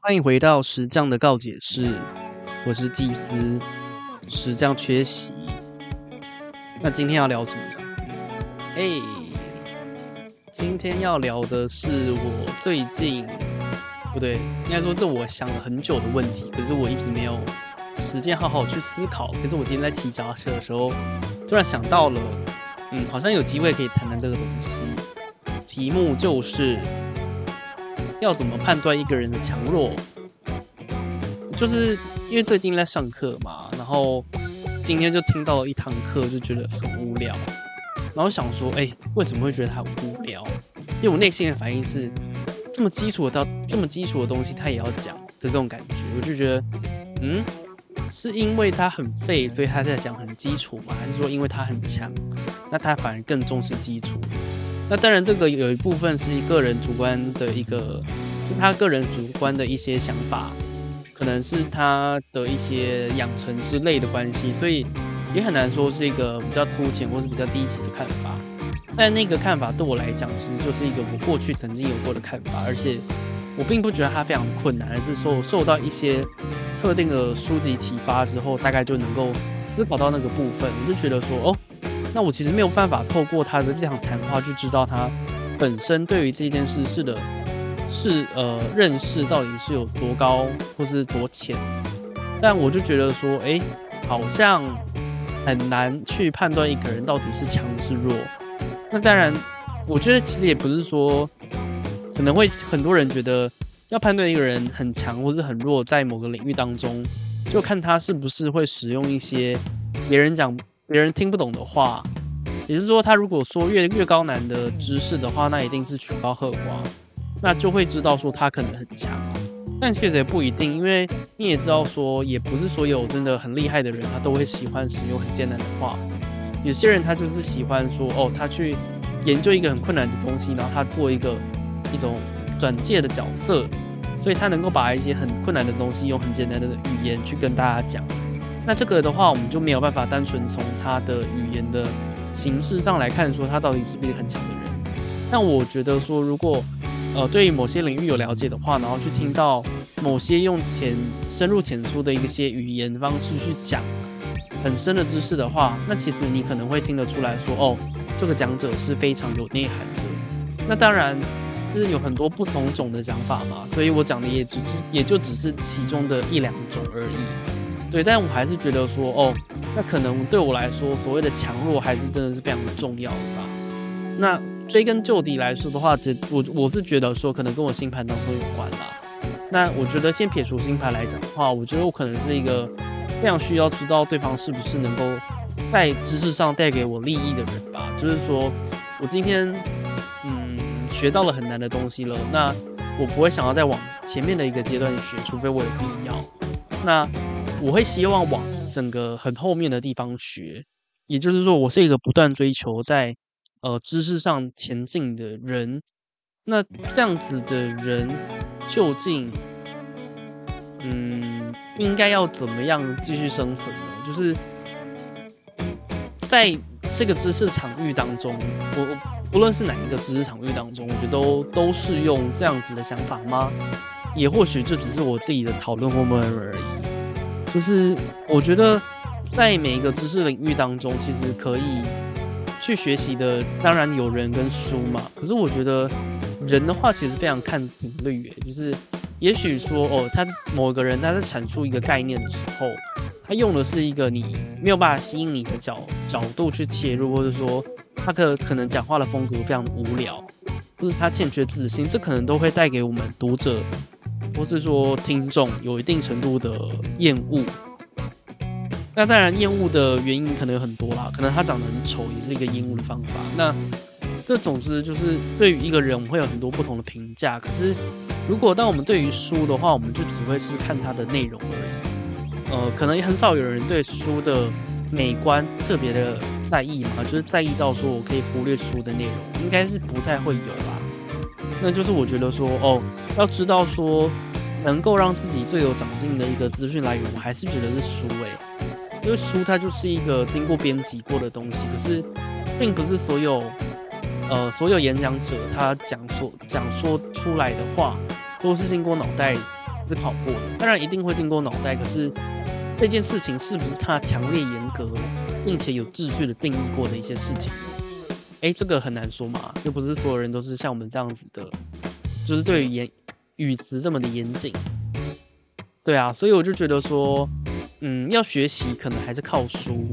欢迎回到石匠的告解室，我是祭司石匠缺席。那今天要聊什么呢？哎，今天要聊的是我最近不对，应该说这我想了很久的问题，可是我一直没有时间好好去思考。可是我今天在骑脚踏车的时候，突然想到了，嗯，好像有机会可以谈谈这个东西。题目就是。要怎么判断一个人的强弱？就是因为最近在上课嘛，然后今天就听到了一堂课，就觉得很无聊，然后想说，哎，为什么会觉得很无聊？因为我内心的反应是，这么基础的到这么基础的东西，他也要讲的这种感觉，我就觉得，嗯，是因为他很废，所以他在讲很基础吗？还是说因为他很强，那他反而更重视基础？那当然，这个有一部分是个人主观的一个，就他个人主观的一些想法，可能是他的一些养成之类的关系，所以也很难说是一个比较粗浅或是比较低级的看法。但那个看法对我来讲，其实就是一个我过去曾经有过的看法，而且我并不觉得它非常困难，而是说我受到一些特定的书籍启发之后，大概就能够思考到那个部分，我就觉得说，哦。那我其实没有办法透过他的这场谈话去知道他本身对于这件事是的，是呃认识到底是有多高或是多浅，但我就觉得说，哎，好像很难去判断一个人到底是强是弱。那当然，我觉得其实也不是说，可能会很多人觉得要判断一个人很强或是很弱，在某个领域当中，就看他是不是会使用一些别人讲。别人听不懂的话，也就是说，他如果说越越高难的知识的话，那一定是曲高和寡，那就会知道说他可能很强。但其实也不一定，因为你也知道说，也不是所有真的很厉害的人，他都会喜欢使用很艰难的话。有些人他就是喜欢说，哦，他去研究一个很困难的东西，然后他做一个一种转介的角色，所以他能够把一些很困难的东西用很简单的语言去跟大家讲。那这个的话，我们就没有办法单纯从他的语言的形式上来看，说他到底是不是一个很强的人。但我觉得说，如果呃对于某些领域有了解的话，然后去听到某些用浅深入浅出的一些语言方式去讲很深的知识的话，那其实你可能会听得出来说，哦，这个讲者是非常有内涵的。那当然是有很多不同种的讲法嘛，所以我讲的也只也就只是其中的一两种而已。对，但我还是觉得说，哦，那可能对我来说，所谓的强弱还是真的是非常的重要的吧。那追根究底来说的话，这我我是觉得说，可能跟我星盘当中有关啦。那我觉得先撇除星盘来讲的话，我觉得我可能是一个非常需要知道对方是不是能够在知识上带给我利益的人吧。就是说我今天嗯学到了很难的东西了，那我不会想要再往前面的一个阶段学，除非我有必要。那我会希望往整个很后面的地方学，也就是说，我是一个不断追求在呃知识上前进的人。那这样子的人究竟嗯应该要怎么样继续生存呢？就是在这个知识场域当中，我不论是哪一个知识场域当中，我觉得都都是用这样子的想法吗？也或许这只是我自己的讨论或默认而已。就是我觉得，在每一个知识领域当中，其实可以去学习的，当然有人跟书嘛。可是我觉得人的话，其实非常看频率。就是也许说，哦，他某个人他在阐述一个概念的时候，他用的是一个你没有办法吸引你的角角度去切入，或者说他可可能讲话的风格非常无聊，或者他欠缺自信，这可能都会带给我们读者。或是说听众有一定程度的厌恶，那当然厌恶的原因可能有很多啦，可能他长得很丑也是一个厌恶的方法。那这总之就是对于一个人，我们会有很多不同的评价。可是如果当我们对于书的话，我们就只会是看它的内容而已。呃，可能也很少有人对书的美观特别的在意嘛，就是在意到说我可以忽略书的内容，应该是不太会有吧。那就是我觉得说哦，要知道说。能够让自己最有长进的一个资讯来源，我还是觉得是书诶，因为书它就是一个经过编辑过的东西。可是，并不是所有，呃，所有演讲者他讲说讲说出来的话，都是经过脑袋思考过的。当然一定会经过脑袋，可是这件事情是不是他强烈严格，并且有秩序的定义过的一些事情？哎，这个很难说嘛，又不是所有人都是像我们这样子的，就是对于演语词这么的严谨。对啊，所以我就觉得说，嗯，要学习可能还是靠书。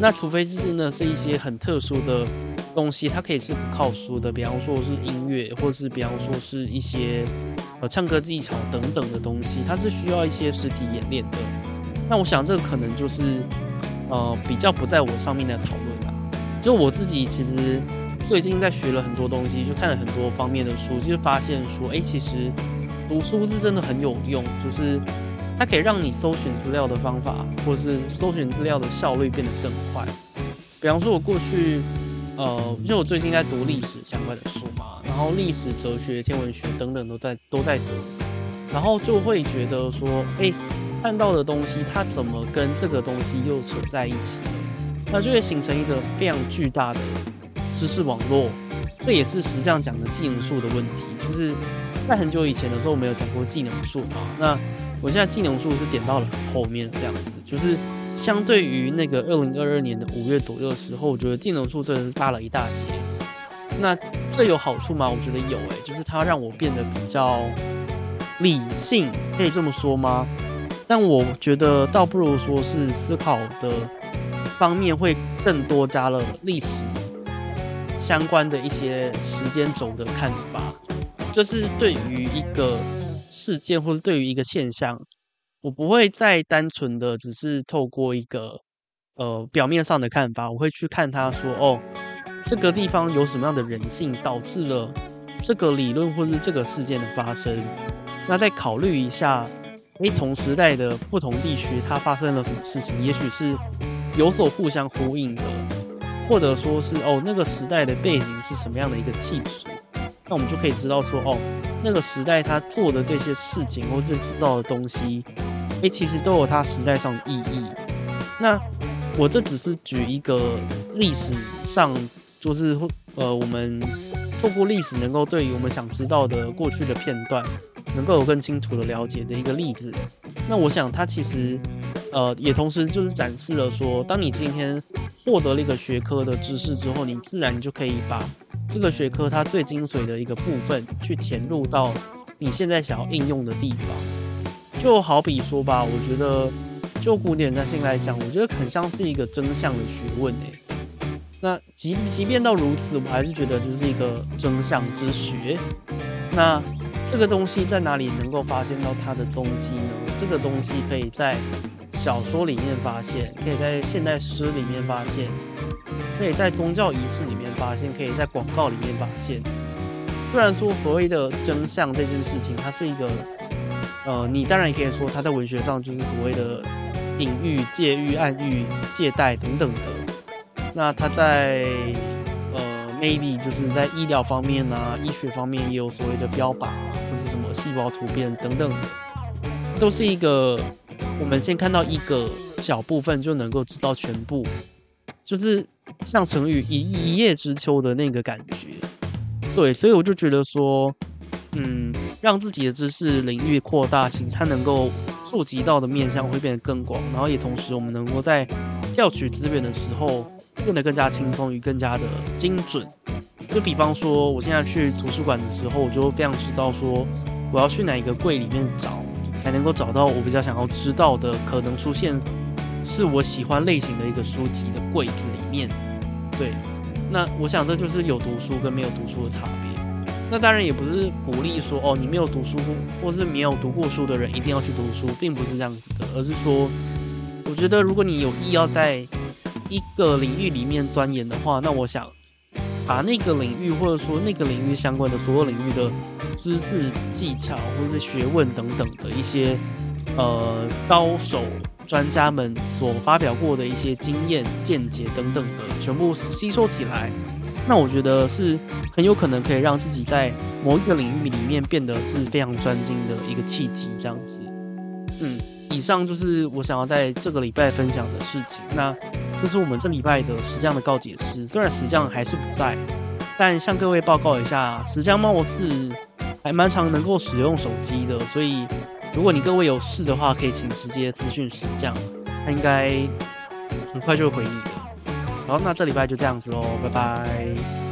那除非是真的是一些很特殊的东西，它可以是不靠书的，比方说是音乐，或是比方说是一些呃唱歌技巧等等的东西，它是需要一些实体演练的。那我想这个可能就是呃比较不在我上面的讨论啦。就我自己其实最近在学了很多东西，就看了很多方面的书，就发现说，哎，其实。读书是真的很有用，就是它可以让你搜寻资料的方法，或者是搜寻资料的效率变得更快。比方说，我过去，呃，就我最近在读历史相关的书嘛，然后历史、哲学、天文学等等都在都在读，然后就会觉得说，哎，看到的东西它怎么跟这个东西又扯在一起了？那就会形成一个非常巨大的知识网络。这也是实际上讲的技能树的问题，就是。在很久以前的时候，我们有讲过技能树啊。那我现在技能树是点到了后面这样子，就是相对于那个二零二二年的五月左右的时候，我觉得技能树真的是大了一大截。那这有好处吗？我觉得有诶，就是它让我变得比较理性，可以这么说吗？但我觉得倒不如说是思考的方面会更多加了历史相关的一些时间轴的看法。就是对于一个事件或者对于一个现象，我不会再单纯的只是透过一个呃表面上的看法，我会去看他说哦，这个地方有什么样的人性导致了这个理论或是这个事件的发生，那再考虑一下，诶，同时代的不同地区它发生了什么事情，也许是有所互相呼应的，或者说是哦那个时代的背景是什么样的一个气质。那我们就可以知道说，哦，那个时代他做的这些事情，或是制造的东西，哎，其实都有它时代上的意义。那我这只是举一个历史上，就是呃，我们透过历史能够对于我们想知道的过去的片段，能够有更清楚的了解的一个例子。那我想，它其实，呃，也同时就是展示了说，当你今天获得了一个学科的知识之后，你自然就可以把。这个学科它最精髓的一个部分，去填入到你现在想要应用的地方，就好比说吧，我觉得就古典占星来讲，我觉得很像是一个真相的学问诶。那即即便到如此，我还是觉得就是一个真相之学。那这个东西在哪里能够发现到它的踪迹呢？这个东西可以在小说里面发现，可以在现代诗里面发现。可以在宗教仪式里面发现，可以在广告里面发现。虽然说所谓的真相这件事情，它是一个，呃，你当然也可以说它在文学上就是所谓的隐喻、借喻、暗喻、借代等等的。那它在呃，maybe 就是在医疗方面啊，医学方面也有所谓的标靶，或是什么细胞突变等等的，都是一个我们先看到一个小部分就能够知道全部。就是像成语一一叶知秋的那个感觉，对，所以我就觉得说，嗯，让自己的知识领域扩大，其实它能够触及到的面向会变得更广，然后也同时我们能够在调取资源的时候变得更加轻松与更加的精准。就比方说，我现在去图书馆的时候，我就非常知道说，我要去哪一个柜里面找，才能够找到我比较想要知道的可能出现。是我喜欢类型的一个书籍的柜子里面，对，那我想这就是有读书跟没有读书的差别。那当然也不是鼓励说哦，你没有读书或是没有读过书的人一定要去读书，并不是这样子的，而是说，我觉得如果你有意要在一个领域里面钻研的话，那我想把那个领域或者说那个领域相关的所有领域的知识、技巧或者是学问等等的一些呃高手。专家们所发表过的一些经验、见解等等的，全部吸收起来，那我觉得是很有可能可以让自己在某一个领域里面变得是非常专精的一个契机。这样子，嗯，以上就是我想要在这个礼拜分享的事情。那这是我们这礼拜的石匠的告解师，虽然石匠还是不在，但向各位报告一下，石匠貌似还蛮常能够使用手机的，所以。如果你各位有事的话，可以请直接私讯石匠，他应该很快就会回你的。好，那这礼拜就这样子喽，拜拜。